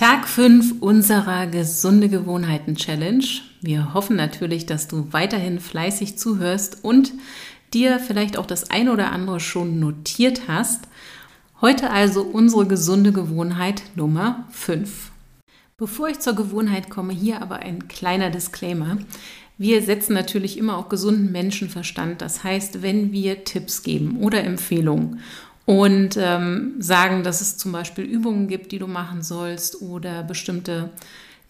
5 unserer gesunde Gewohnheiten Challenge. Wir hoffen natürlich, dass du weiterhin fleißig zuhörst und dir vielleicht auch das eine oder andere schon notiert hast. Heute also unsere gesunde Gewohnheit Nummer 5. Bevor ich zur Gewohnheit komme, hier aber ein kleiner Disclaimer. Wir setzen natürlich immer auf gesunden Menschenverstand. Das heißt, wenn wir Tipps geben oder Empfehlungen und ähm, sagen, dass es zum Beispiel Übungen gibt, die du machen sollst oder bestimmte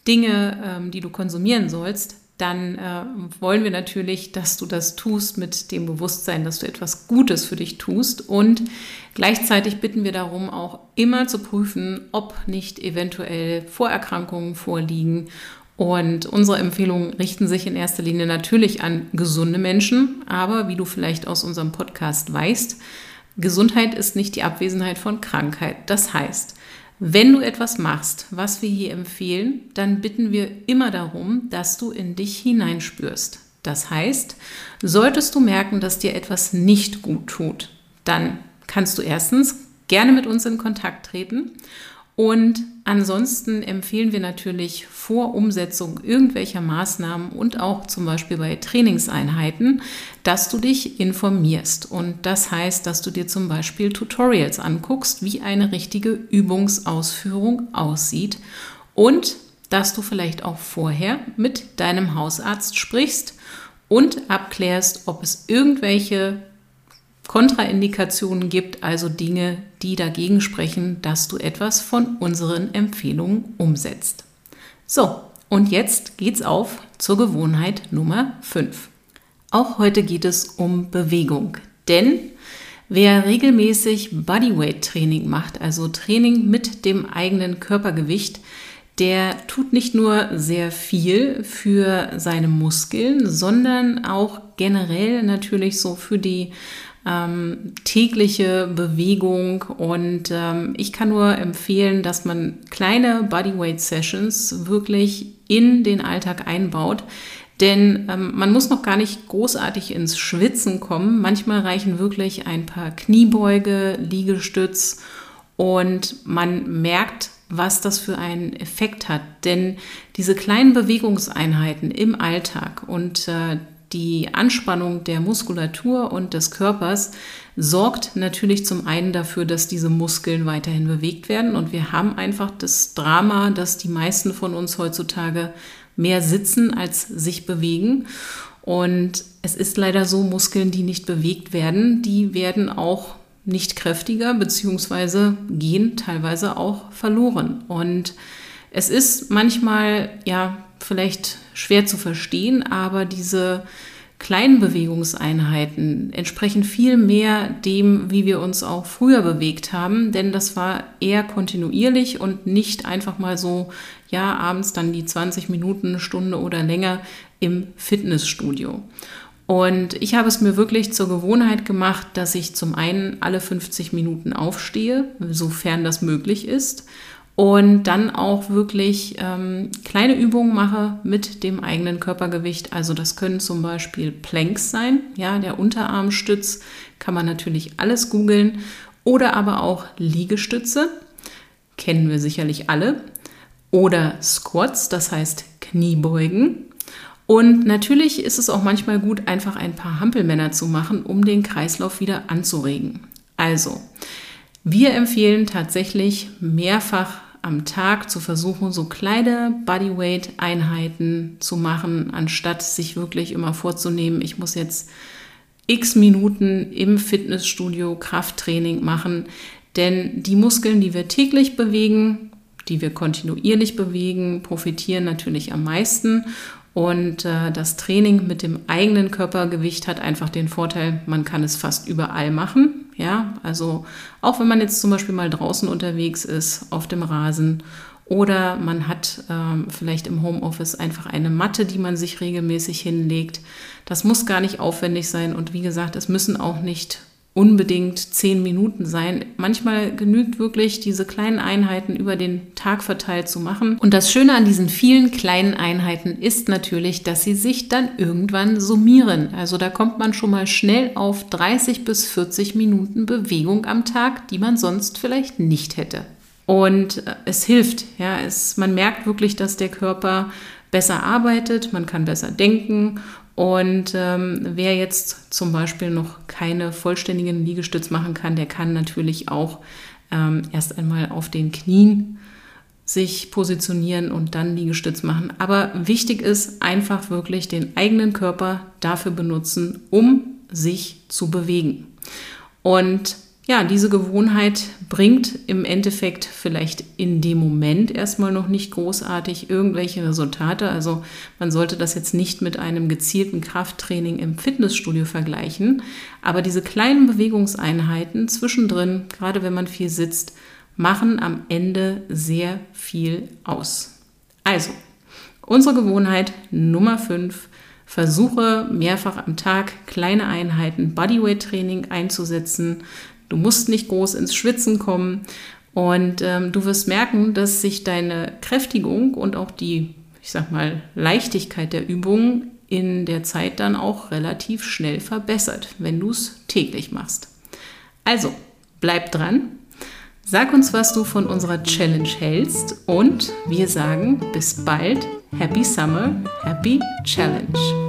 Dinge, ähm, die du konsumieren sollst, dann äh, wollen wir natürlich, dass du das tust mit dem Bewusstsein, dass du etwas Gutes für dich tust. Und gleichzeitig bitten wir darum, auch immer zu prüfen, ob nicht eventuell Vorerkrankungen vorliegen. Und unsere Empfehlungen richten sich in erster Linie natürlich an gesunde Menschen, aber wie du vielleicht aus unserem Podcast weißt, Gesundheit ist nicht die Abwesenheit von Krankheit. Das heißt, wenn du etwas machst, was wir hier empfehlen, dann bitten wir immer darum, dass du in dich hineinspürst. Das heißt, solltest du merken, dass dir etwas nicht gut tut, dann kannst du erstens gerne mit uns in Kontakt treten und ansonsten empfehlen wir natürlich vor Umsetzung irgendwelcher Maßnahmen und auch zum Beispiel bei Trainingseinheiten, dass du dich informierst. Und das heißt, dass du dir zum Beispiel Tutorials anguckst, wie eine richtige Übungsausführung aussieht und dass du vielleicht auch vorher mit deinem Hausarzt sprichst und abklärst, ob es irgendwelche Kontraindikationen gibt, also Dinge, die dagegen sprechen, dass du etwas von unseren Empfehlungen umsetzt. So, und jetzt geht's auf zur Gewohnheit Nummer 5. Auch heute geht es um Bewegung, denn wer regelmäßig Bodyweight Training macht, also Training mit dem eigenen Körpergewicht, der tut nicht nur sehr viel für seine Muskeln, sondern auch generell natürlich so für die ähm, tägliche Bewegung und ähm, ich kann nur empfehlen, dass man kleine Bodyweight Sessions wirklich in den Alltag einbaut. Denn ähm, man muss noch gar nicht großartig ins Schwitzen kommen. Manchmal reichen wirklich ein paar Kniebeuge, Liegestütz und man merkt, was das für einen Effekt hat. Denn diese kleinen Bewegungseinheiten im Alltag und äh, die Anspannung der Muskulatur und des Körpers sorgt natürlich zum einen dafür, dass diese Muskeln weiterhin bewegt werden. Und wir haben einfach das Drama, dass die meisten von uns heutzutage mehr sitzen als sich bewegen. Und es ist leider so, Muskeln, die nicht bewegt werden, die werden auch nicht kräftiger, beziehungsweise gehen teilweise auch verloren. Und es ist manchmal, ja, vielleicht schwer zu verstehen, aber diese kleinen Bewegungseinheiten entsprechen viel mehr dem, wie wir uns auch früher bewegt haben, denn das war eher kontinuierlich und nicht einfach mal so, ja, abends dann die 20 Minuten, Stunde oder länger im Fitnessstudio. Und ich habe es mir wirklich zur Gewohnheit gemacht, dass ich zum einen alle 50 Minuten aufstehe, sofern das möglich ist, und dann auch wirklich ähm, kleine Übungen mache mit dem eigenen Körpergewicht. Also das können zum Beispiel Planks sein, ja, der Unterarmstütz kann man natürlich alles googeln oder aber auch Liegestütze, kennen wir sicherlich alle, oder Squats, das heißt Kniebeugen. Und natürlich ist es auch manchmal gut, einfach ein paar Hampelmänner zu machen, um den Kreislauf wieder anzuregen. Also, wir empfehlen tatsächlich mehrfach am Tag zu versuchen, so kleine Bodyweight-Einheiten zu machen, anstatt sich wirklich immer vorzunehmen, ich muss jetzt x Minuten im Fitnessstudio Krafttraining machen. Denn die Muskeln, die wir täglich bewegen, die wir kontinuierlich bewegen, profitieren natürlich am meisten. Und äh, das Training mit dem eigenen Körpergewicht hat einfach den Vorteil, man kann es fast überall machen. Ja, also auch wenn man jetzt zum Beispiel mal draußen unterwegs ist, auf dem Rasen oder man hat ähm, vielleicht im Homeoffice einfach eine Matte, die man sich regelmäßig hinlegt. Das muss gar nicht aufwendig sein und wie gesagt, es müssen auch nicht unbedingt zehn Minuten sein. Manchmal genügt wirklich, diese kleinen Einheiten über den Tag verteilt zu machen. Und das Schöne an diesen vielen kleinen Einheiten ist natürlich, dass sie sich dann irgendwann summieren. Also da kommt man schon mal schnell auf 30 bis 40 Minuten Bewegung am Tag, die man sonst vielleicht nicht hätte. Und äh, es hilft. Ja, es, man merkt wirklich, dass der Körper besser arbeitet, man kann besser denken. Und ähm, wer jetzt zum Beispiel noch keine vollständigen Liegestütz machen kann, der kann natürlich auch ähm, erst einmal auf den Knien sich positionieren und dann Liegestütz machen. Aber wichtig ist einfach wirklich den eigenen Körper dafür benutzen, um sich zu bewegen. Und ja, diese Gewohnheit bringt im Endeffekt vielleicht in dem Moment erstmal noch nicht großartig irgendwelche Resultate. Also man sollte das jetzt nicht mit einem gezielten Krafttraining im Fitnessstudio vergleichen. Aber diese kleinen Bewegungseinheiten zwischendrin, gerade wenn man viel sitzt, machen am Ende sehr viel aus. Also, unsere Gewohnheit Nummer 5. Versuche mehrfach am Tag kleine Einheiten Bodyweight-Training einzusetzen. Du musst nicht groß ins Schwitzen kommen und ähm, du wirst merken, dass sich deine Kräftigung und auch die, ich sag mal, Leichtigkeit der Übung in der Zeit dann auch relativ schnell verbessert, wenn du es täglich machst. Also, bleib dran, Sag uns, was du von unserer Challenge hältst und wir sagen bis bald. Happy Summer, Happy Challenge.